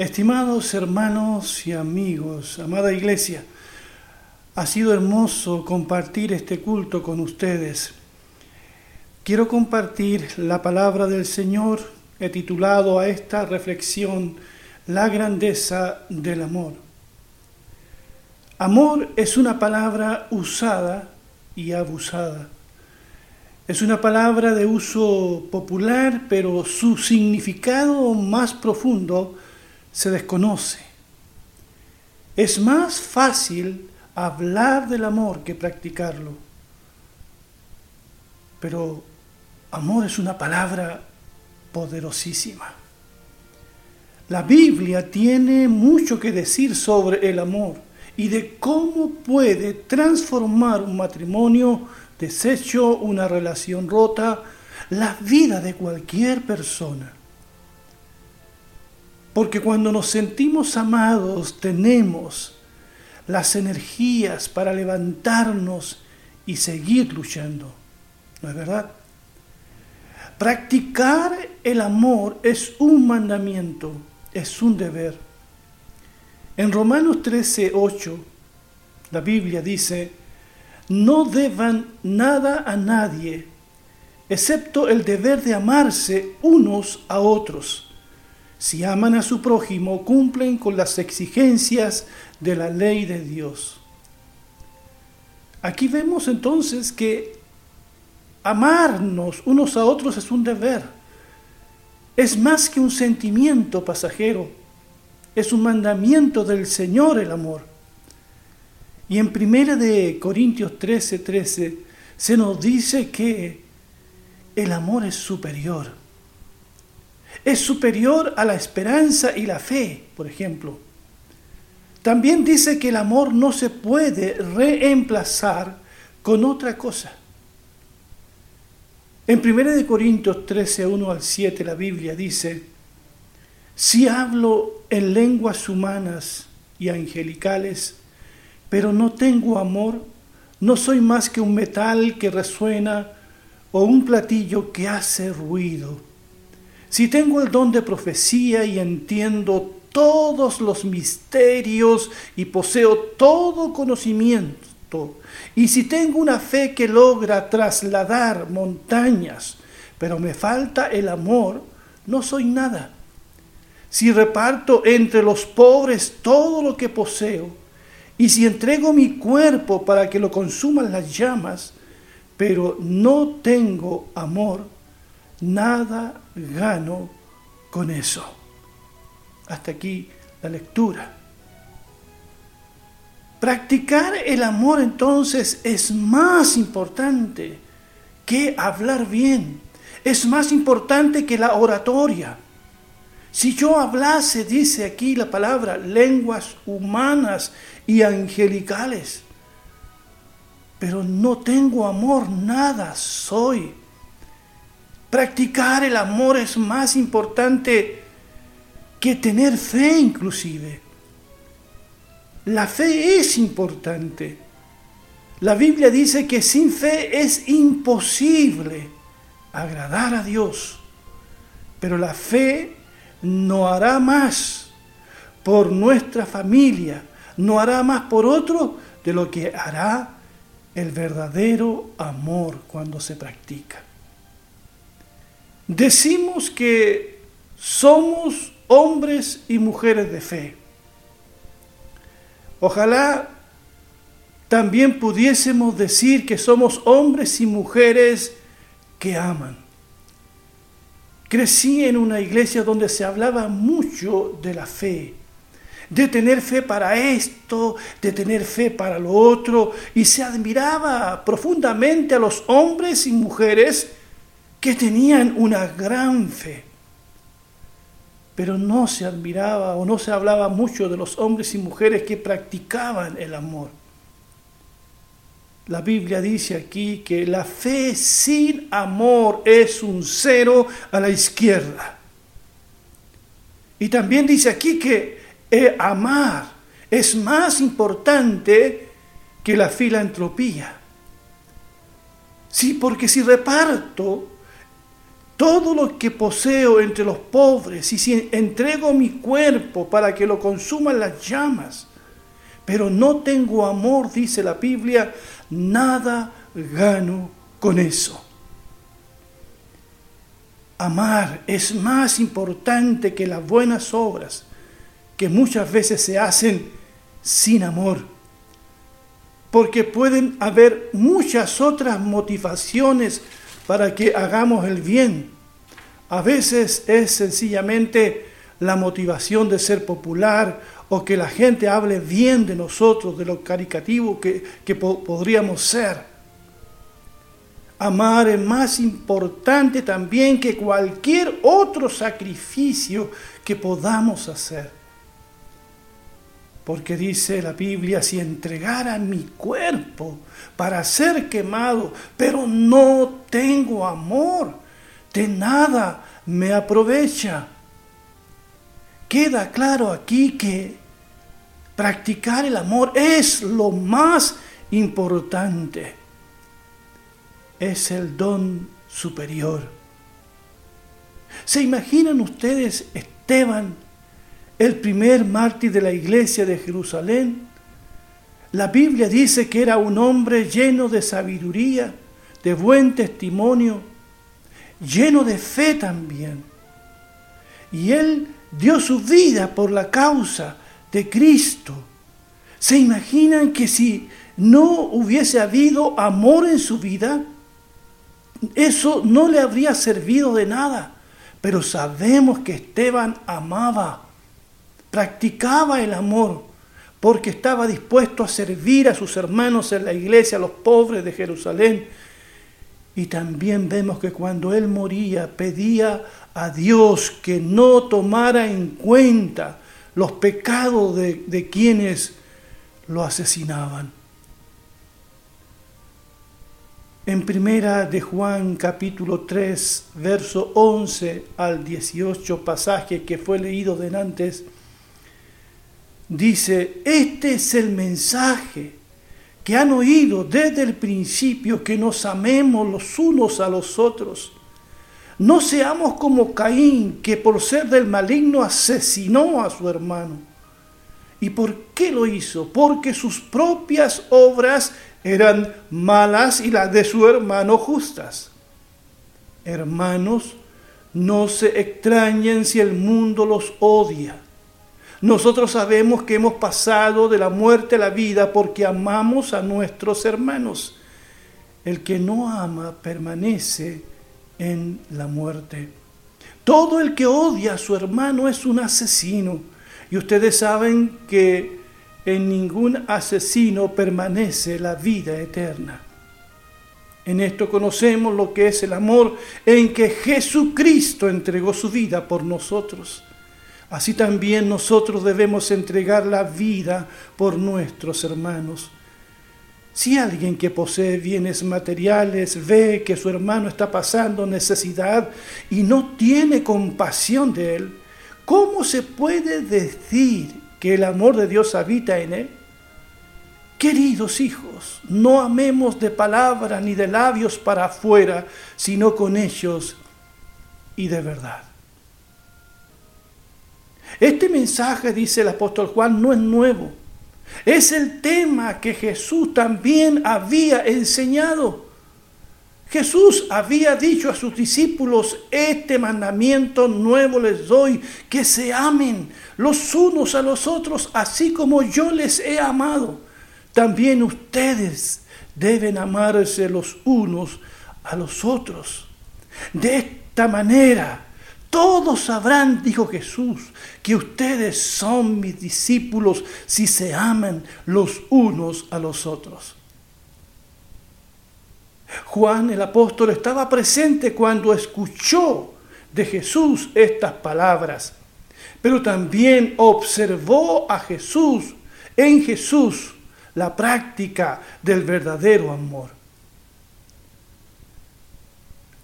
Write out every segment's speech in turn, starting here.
Estimados hermanos y amigos, amada iglesia, ha sido hermoso compartir este culto con ustedes. Quiero compartir la palabra del Señor. He titulado a esta reflexión La grandeza del amor. Amor es una palabra usada y abusada. Es una palabra de uso popular, pero su significado más profundo se desconoce. Es más fácil hablar del amor que practicarlo. Pero amor es una palabra poderosísima. La Biblia tiene mucho que decir sobre el amor y de cómo puede transformar un matrimonio deshecho, una relación rota, la vida de cualquier persona. Porque cuando nos sentimos amados tenemos las energías para levantarnos y seguir luchando. ¿No es verdad? Practicar el amor es un mandamiento, es un deber. En Romanos 13, 8, la Biblia dice, no deban nada a nadie, excepto el deber de amarse unos a otros si aman a su prójimo, cumplen con las exigencias de la ley de Dios. Aquí vemos entonces que amarnos unos a otros es un deber. Es más que un sentimiento pasajero. Es un mandamiento del Señor el amor. Y en 1 de Corintios 13, 13 se nos dice que el amor es superior es superior a la esperanza y la fe, por ejemplo. También dice que el amor no se puede reemplazar con otra cosa. En 1 Corintios 13, 1 al 7, la Biblia dice, si hablo en lenguas humanas y angelicales, pero no tengo amor, no soy más que un metal que resuena o un platillo que hace ruido. Si tengo el don de profecía y entiendo todos los misterios y poseo todo conocimiento, y si tengo una fe que logra trasladar montañas, pero me falta el amor, no soy nada. Si reparto entre los pobres todo lo que poseo, y si entrego mi cuerpo para que lo consuman las llamas, pero no tengo amor, nada gano con eso. Hasta aquí la lectura. Practicar el amor entonces es más importante que hablar bien. Es más importante que la oratoria. Si yo hablase, dice aquí la palabra, lenguas humanas y angelicales, pero no tengo amor, nada soy. Practicar el amor es más importante que tener fe inclusive. La fe es importante. La Biblia dice que sin fe es imposible agradar a Dios. Pero la fe no hará más por nuestra familia, no hará más por otro de lo que hará el verdadero amor cuando se practica. Decimos que somos hombres y mujeres de fe. Ojalá también pudiésemos decir que somos hombres y mujeres que aman. Crecí en una iglesia donde se hablaba mucho de la fe, de tener fe para esto, de tener fe para lo otro, y se admiraba profundamente a los hombres y mujeres que tenían una gran fe. Pero no se admiraba o no se hablaba mucho de los hombres y mujeres que practicaban el amor. La Biblia dice aquí que la fe sin amor es un cero a la izquierda. Y también dice aquí que amar es más importante que la filantropía. Sí, porque si reparto todo lo que poseo entre los pobres y si entrego mi cuerpo para que lo consuman las llamas, pero no tengo amor, dice la Biblia, nada gano con eso. Amar es más importante que las buenas obras que muchas veces se hacen sin amor. Porque pueden haber muchas otras motivaciones para que hagamos el bien. A veces es sencillamente la motivación de ser popular o que la gente hable bien de nosotros, de lo caricativo que, que podríamos ser. Amar es más importante también que cualquier otro sacrificio que podamos hacer. Porque dice la Biblia, si entregara mi cuerpo para ser quemado, pero no tengo amor, de nada me aprovecha. Queda claro aquí que practicar el amor es lo más importante es el don superior. ¿Se imaginan ustedes Esteban, el primer mártir de la iglesia de Jerusalén? La Biblia dice que era un hombre lleno de sabiduría, de buen testimonio, lleno de fe también. Y él dio su vida por la causa de Cristo. ¿Se imaginan que si no hubiese habido amor en su vida, eso no le habría servido de nada, pero sabemos que Esteban amaba, practicaba el amor, porque estaba dispuesto a servir a sus hermanos en la iglesia, a los pobres de Jerusalén. Y también vemos que cuando él moría pedía a Dios que no tomara en cuenta los pecados de, de quienes lo asesinaban. En primera de Juan capítulo 3, verso 11 al 18, pasaje que fue leído de antes, dice, este es el mensaje que han oído desde el principio, que nos amemos los unos a los otros. No seamos como Caín, que por ser del maligno asesinó a su hermano. ¿Y por qué lo hizo? Porque sus propias obras eran malas y las de su hermano justas. Hermanos, no se extrañen si el mundo los odia. Nosotros sabemos que hemos pasado de la muerte a la vida porque amamos a nuestros hermanos. El que no ama permanece en la muerte. Todo el que odia a su hermano es un asesino. Y ustedes saben que en ningún asesino permanece la vida eterna. En esto conocemos lo que es el amor en que Jesucristo entregó su vida por nosotros. Así también nosotros debemos entregar la vida por nuestros hermanos. Si alguien que posee bienes materiales ve que su hermano está pasando necesidad y no tiene compasión de él, ¿cómo se puede decir que el amor de Dios habita en él? Queridos hijos, no amemos de palabra ni de labios para afuera, sino con hechos y de verdad. Este mensaje, dice el apóstol Juan, no es nuevo. Es el tema que Jesús también había enseñado. Jesús había dicho a sus discípulos, este mandamiento nuevo les doy, que se amen los unos a los otros, así como yo les he amado. También ustedes deben amarse los unos a los otros. De esta manera, todos sabrán, dijo Jesús, que ustedes son mis discípulos si se aman los unos a los otros. Juan el apóstol estaba presente cuando escuchó de Jesús estas palabras, pero también observó a Jesús, en Jesús, la práctica del verdadero amor.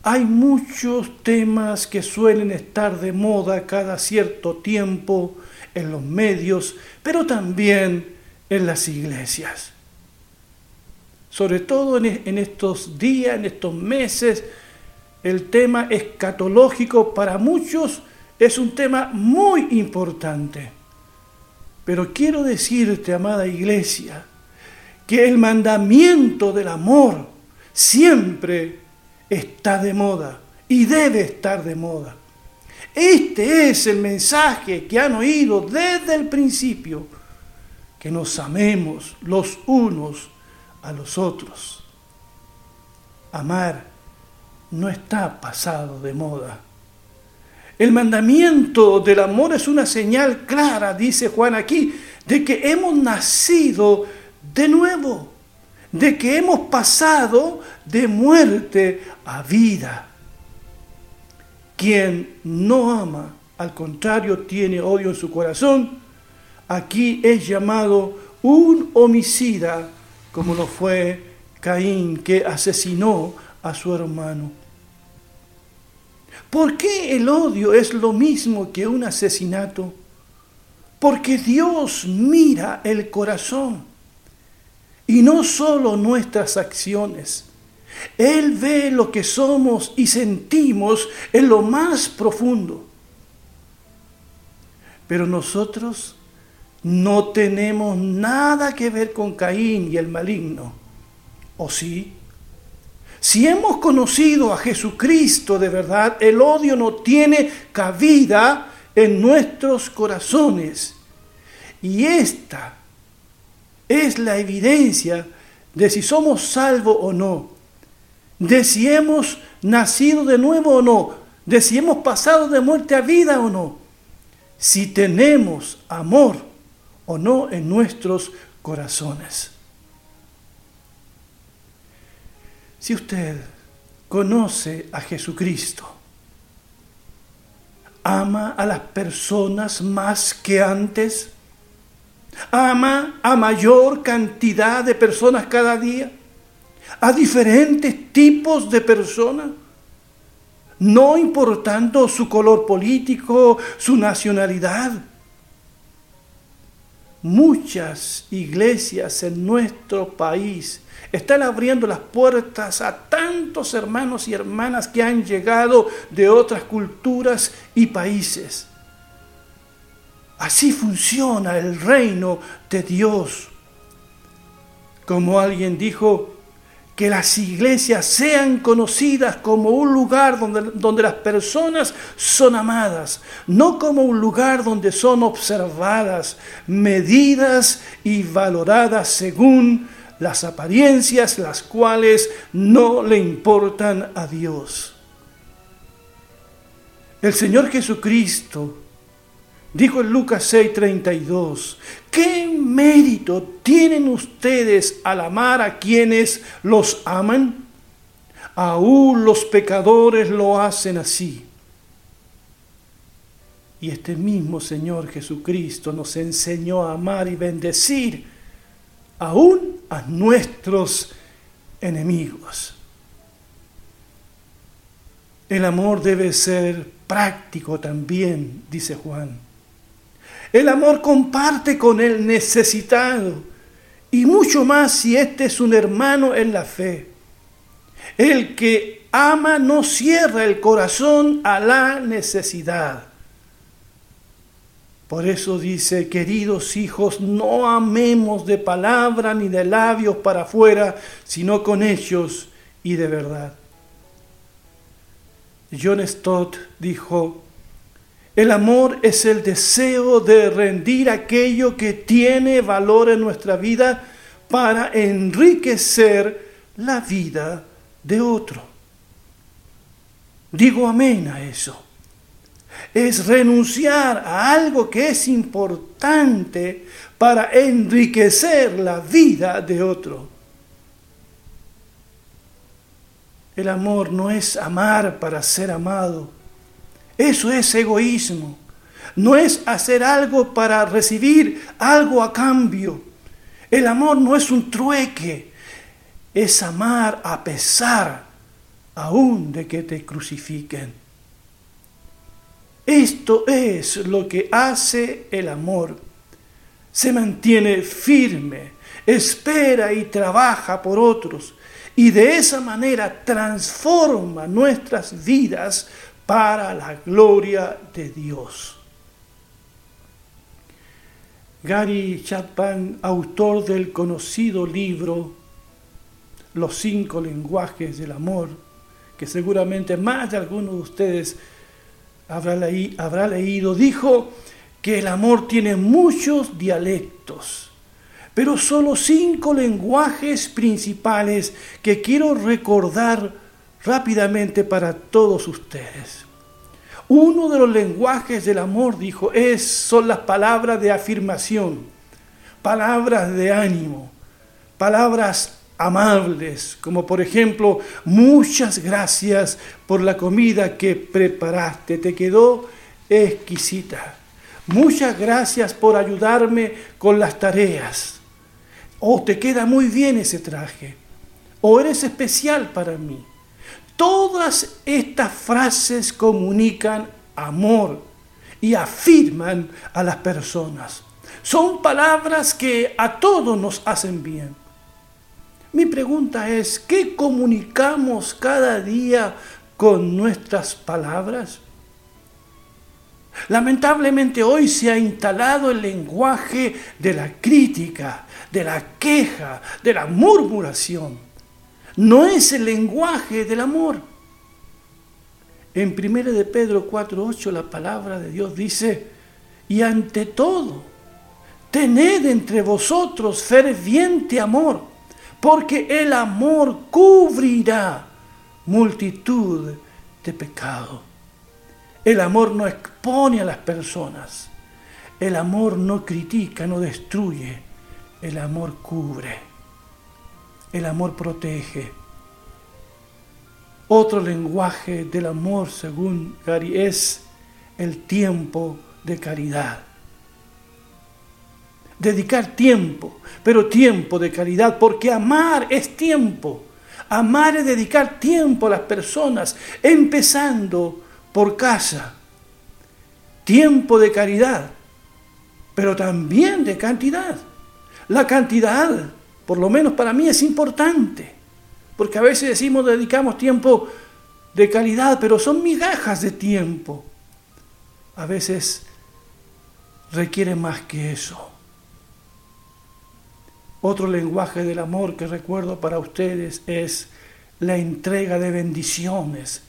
Hay muchos temas que suelen estar de moda cada cierto tiempo en los medios, pero también en las iglesias sobre todo en estos días, en estos meses, el tema escatológico para muchos es un tema muy importante. Pero quiero decirte, amada iglesia, que el mandamiento del amor siempre está de moda y debe estar de moda. Este es el mensaje que han oído desde el principio, que nos amemos los unos a los otros. Amar no está pasado de moda. El mandamiento del amor es una señal clara, dice Juan aquí, de que hemos nacido de nuevo, de que hemos pasado de muerte a vida. Quien no ama, al contrario, tiene odio en su corazón, aquí es llamado un homicida, como lo fue Caín, que asesinó a su hermano. ¿Por qué el odio es lo mismo que un asesinato? Porque Dios mira el corazón y no solo nuestras acciones. Él ve lo que somos y sentimos en lo más profundo. Pero nosotros no tenemos nada que ver con Caín y el maligno. ¿O sí? Si hemos conocido a Jesucristo de verdad, el odio no tiene cabida en nuestros corazones. Y esta es la evidencia de si somos salvos o no, de si hemos nacido de nuevo o no, de si hemos pasado de muerte a vida o no, si tenemos amor o no en nuestros corazones. Si usted conoce a Jesucristo, ama a las personas más que antes, ama a mayor cantidad de personas cada día, a diferentes tipos de personas, no importando su color político, su nacionalidad. Muchas iglesias en nuestro país están abriendo las puertas a tantos hermanos y hermanas que han llegado de otras culturas y países. Así funciona el reino de Dios. Como alguien dijo, que las iglesias sean conocidas como un lugar donde, donde, las personas son amadas, no como un lugar donde son observadas, medidas y valoradas según las apariencias, las cuales no le importan a Dios. El Señor Jesucristo dijo en Lucas 6:32, ¿qué mérito tienen ustedes al amar a quienes los aman? Aún los pecadores lo hacen así. Y este mismo Señor Jesucristo nos enseñó a amar y bendecir aún a nuestros enemigos. El amor debe ser práctico también, dice Juan. El amor comparte con el necesitado y mucho más si éste es un hermano en la fe. El que ama no cierra el corazón a la necesidad. Por eso dice, queridos hijos, no amemos de palabra ni de labios para afuera, sino con hechos y de verdad. John Stott dijo, el amor es el deseo de rendir aquello que tiene valor en nuestra vida para enriquecer la vida de otro. Digo amén a eso es renunciar a algo que es importante para enriquecer la vida de otro. El amor no es amar para ser amado. Eso es egoísmo. No es hacer algo para recibir algo a cambio. El amor no es un trueque. Es amar a pesar aún de que te crucifiquen. Esto es lo que hace el amor. Se mantiene firme espera y trabaja por otros y de esa manera transforma nuestras vidas para la gloria de Dios. Gary Chapman, autor del conocido libro Los cinco lenguajes del amor, que seguramente más de algunos de ustedes habrá, habrá leído, dijo que el amor tiene muchos dialectos, pero solo cinco lenguajes principales que quiero recordar rápidamente para todos ustedes. Uno de los lenguajes del amor, dijo, es, son las palabras de afirmación, palabras de ánimo, palabras amables, como por ejemplo, muchas gracias por la comida que preparaste, te quedó exquisita. Muchas gracias por ayudarme con las tareas. O te queda muy bien ese traje. O eres especial para mí. Todas estas frases comunican amor y afirman a las personas. Son palabras que a todos nos hacen bien. Mi pregunta es, ¿qué comunicamos cada día con nuestras palabras? Lamentablemente hoy se ha instalado el lenguaje de la crítica, de la queja, de la murmuración no es el lenguaje del amor. En 1 de Pedro 4:8 la palabra de Dios dice, "Y ante todo, tened entre vosotros ferviente amor, porque el amor cubrirá multitud de pecados." El amor no expone a las personas. El amor no critica, no destruye. El amor cubre. El amor protege. Otro lenguaje del amor, según Gary, es el tiempo de caridad. Dedicar tiempo, pero tiempo de caridad, porque amar es tiempo. Amar es dedicar tiempo a las personas, empezando por casa. Tiempo de caridad, pero también de cantidad. La cantidad por lo menos para mí es importante, porque a veces decimos dedicamos tiempo de calidad, pero son migajas de tiempo. A veces requiere más que eso. Otro lenguaje del amor que recuerdo para ustedes es la entrega de bendiciones,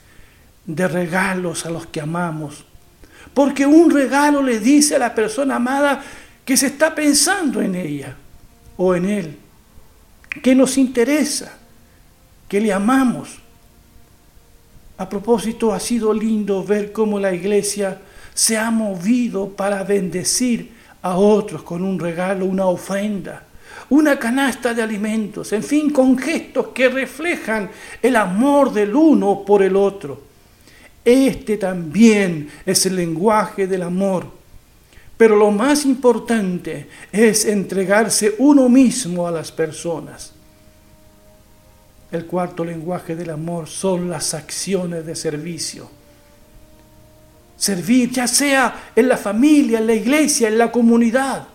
de regalos a los que amamos. Porque un regalo le dice a la persona amada que se está pensando en ella o en él que nos interesa, que le amamos. A propósito, ha sido lindo ver cómo la iglesia se ha movido para bendecir a otros con un regalo, una ofrenda, una canasta de alimentos, en fin, con gestos que reflejan el amor del uno por el otro. Este también es el lenguaje del amor pero lo más importante es entregarse uno mismo a las personas. El cuarto lenguaje del amor son las acciones de servicio. Servir ya sea en la familia, en la iglesia, en la comunidad.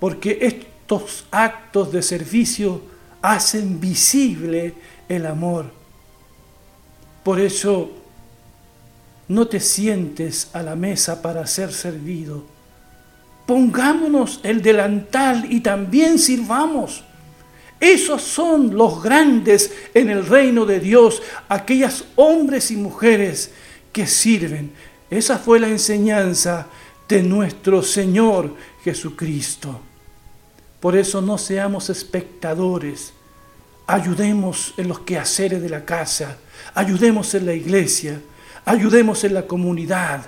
Porque estos actos de servicio hacen visible el amor. Por eso no te sientes a la mesa para ser servido. Pongámonos el delantal y también sirvamos. Esos son los grandes en el reino de Dios, aquellas hombres y mujeres que sirven. Esa fue la enseñanza de nuestro Señor Jesucristo. Por eso no seamos espectadores, ayudemos en los quehaceres de la casa, ayudemos en la iglesia, ayudemos en la comunidad.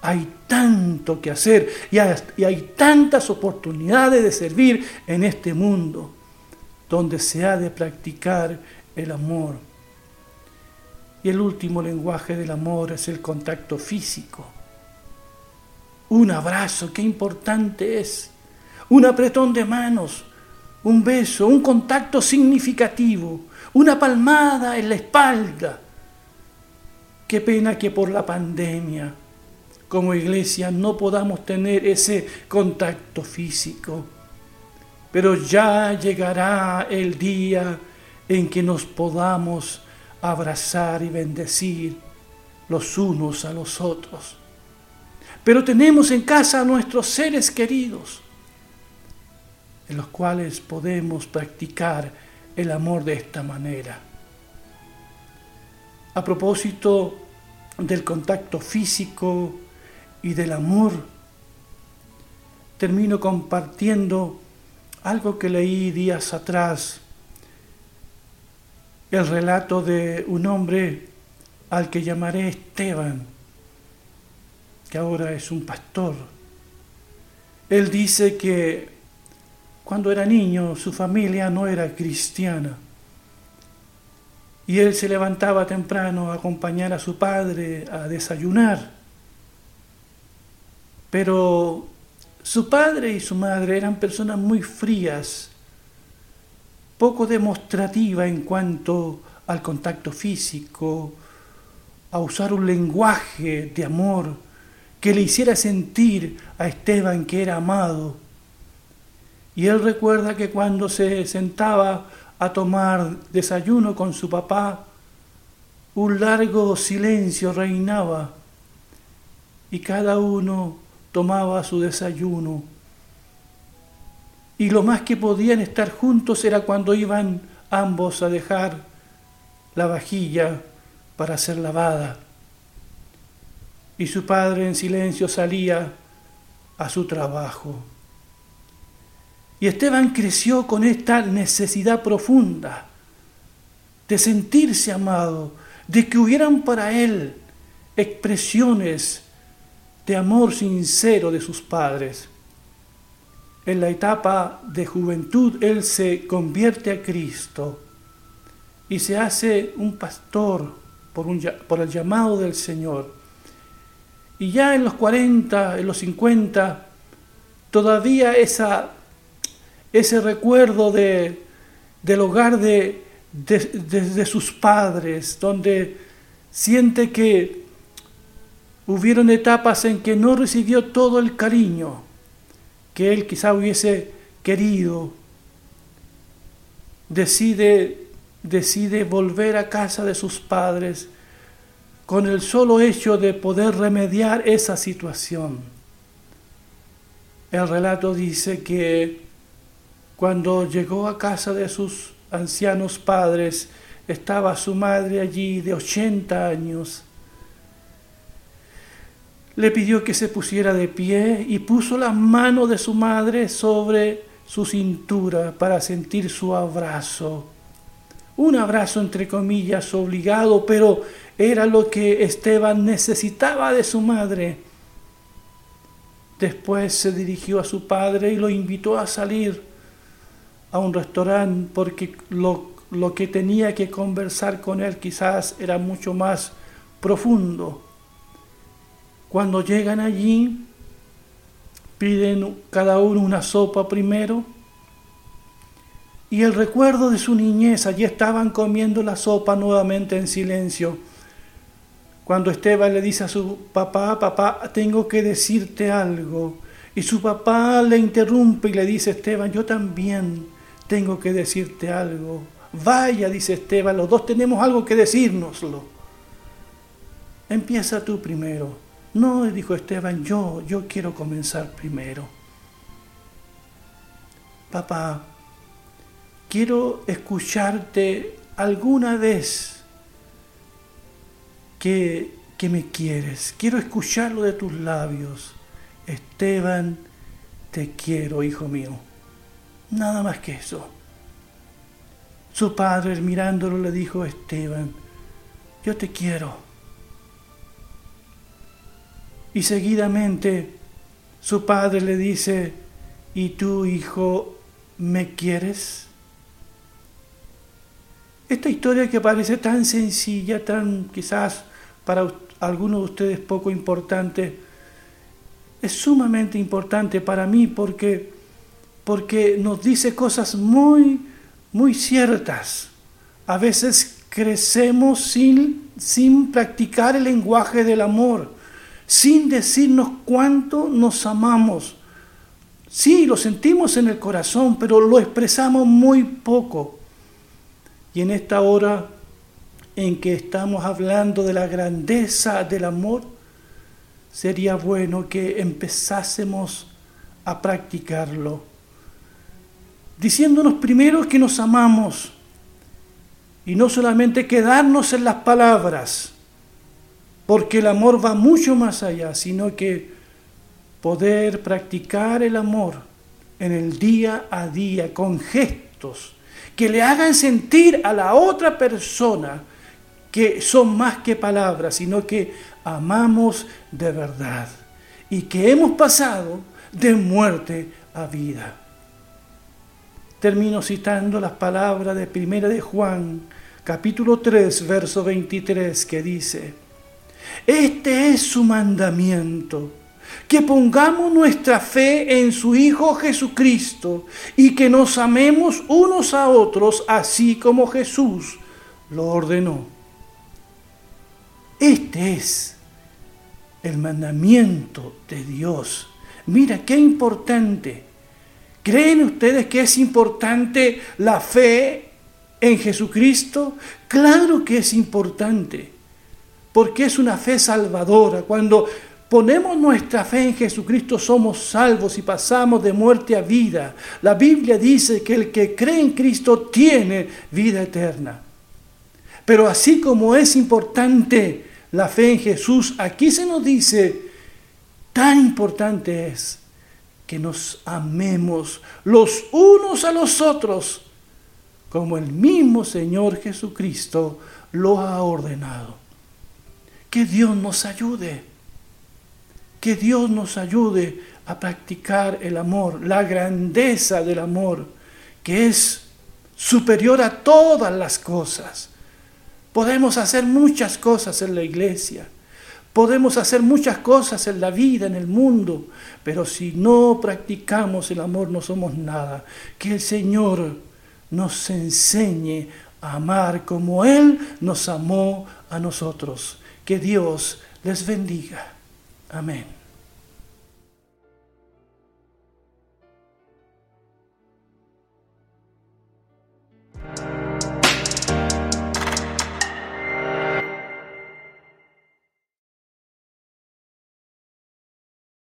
Hay tanto que hacer y hay, tantas oportunidades de servir en este mundo donde se ha de practicar el amor. Y el último lenguaje del amor es el contacto físico. Un abrazo, qué importante es. Un apretón de manos, un beso, un contacto significativo, una palmada en la espalda Qué pena que por la pandemia como iglesia no podamos tener ese contacto físico. pero ya llegará el día en que nos podamos abrazar y bendecir los unos a los otros. Pero tenemos en casa a nuestros seres queridos, en los cuales podemos practicar el amor de esta manera. A propósito del contacto físico y del amor, termino compartiendo algo que leí días atrás, el relato de un hombre al que llamaré Esteban, que ahora es un pastor. Él dice que cuando era niño su familia no era cristiana y él se levantaba temprano a acompañar a su padre a desayunar. Pero su padre y su madre eran personas muy frías, poco demostrativas en cuanto al contacto físico, a usar un lenguaje de amor que le hiciera sentir a Esteban que era amado. Y él recuerda que cuando se sentaba a tomar desayuno con su papá, un largo silencio reinaba y cada uno tomaba su desayuno. Y lo más que podían estar juntos era cuando iban ambos a dejar la vajilla para ser lavada. Y su padre en silencio salía a su trabajo. Y Esteban creció con esta necesidad profunda de sentirse amado, de que hubieran para él expresiones de amor sincero de sus padres. En la etapa de juventud él se convierte a Cristo y se hace un pastor por, por el llamado del Señor. Y ya en los 40, en los 50, todavía esa ese recuerdo de, del hogar de, sus padres, donde siente que hubieron etapas en que no recibió todo el cariño que él quizá hubiese querido, decide, decide volver a casa de sus padres con el solo hecho de poder remediar esa situación. El relato dice que cuando llegó a casa de sus ancianos padres, estaba su madre allí de 80 años. Le pidió que se pusiera de pie y puso la mano de su madre sobre su cintura para sentir su abrazo. Un abrazo entre comillas obligado, pero era lo que Esteban necesitaba de su madre. Después se dirigió a su padre y lo invitó a salir a un restaurante porque lo, lo que tenía que conversar con él quizás era mucho más profundo. Cuando llegan allí, piden cada uno una sopa primero y el recuerdo de su niñez, allí estaban comiendo la sopa nuevamente en silencio. Cuando Esteban le dice a su papá, papá, tengo que decirte algo. Y su papá le interrumpe y le dice, Esteban, yo también tengo que decirte algo. Vaya, dice Esteban, los dos tenemos algo que decírnoslo. Empieza tú primero. No, dijo Esteban, yo, yo quiero comenzar primero. Papá, quiero escucharte alguna vez que, que me quieres. Quiero escucharlo de tus labios. Esteban, te quiero, hijo mío. Nada más que eso. Su padre mirándolo le dijo Esteban, yo te quiero. Y seguidamente su padre le dice, ¿y tú, hijo, me quieres? Esta historia que parece tan sencilla, tan quizás para algunos de ustedes poco importante, es sumamente importante para mí porque porque nos dice cosas muy, muy ciertas. A veces crecemos sin, sin practicar el lenguaje del amor, sin decirnos cuánto nos amamos Sí, lo sentimos en el corazón, pero lo expresamos muy poco. Y en esta hora en que estamos hablando de la grandeza del amor, sería bueno que empezásemos a practicarlo, diciéndonos primero que nos amamos y no solamente quedarnos en las palabras, porque el amor va mucho más allá, sino que poder practicar el amor en el día a día con gestos que le hagan sentir a la otra persona que son más que palabras, sino que amamos de verdad y que hemos pasado de muerte a vida. Termino citando las palabras de Primera de Juan, capítulo 3, verso 23, que dice, Este es su mandamiento, que pongamos nuestra fe en su Hijo Jesucristo y que nos amemos unos a otros así como Jesús lo ordenó. Este es el mandamiento de Dios. Mira, qué importante. ¿Creen ustedes que es importante la fe en Jesucristo? Claro que es importante, porque es una fe salvadora. Cuando ponemos nuestra fe en Jesucristo somos salvos y pasamos de muerte a vida. La Biblia dice que el que cree en Cristo tiene vida eterna. Pero así como es importante la fe en Jesús, aquí se nos dice, tan importante es que nos amemos los unos a los otros como el mismo Señor Jesucristo lo ha ordenado. Que Dios nos ayude, que Dios nos ayude a practicar el amor, la grandeza del amor, que es superior a todas las cosas. Podemos hacer muchas cosas en la iglesia, Podemos hacer muchas cosas en la vida, en el mundo, pero si no practicamos el amor no somos nada. Que el Señor nos enseñe a amar como Él nos amó a nosotros. Que Dios les bendiga. Amén.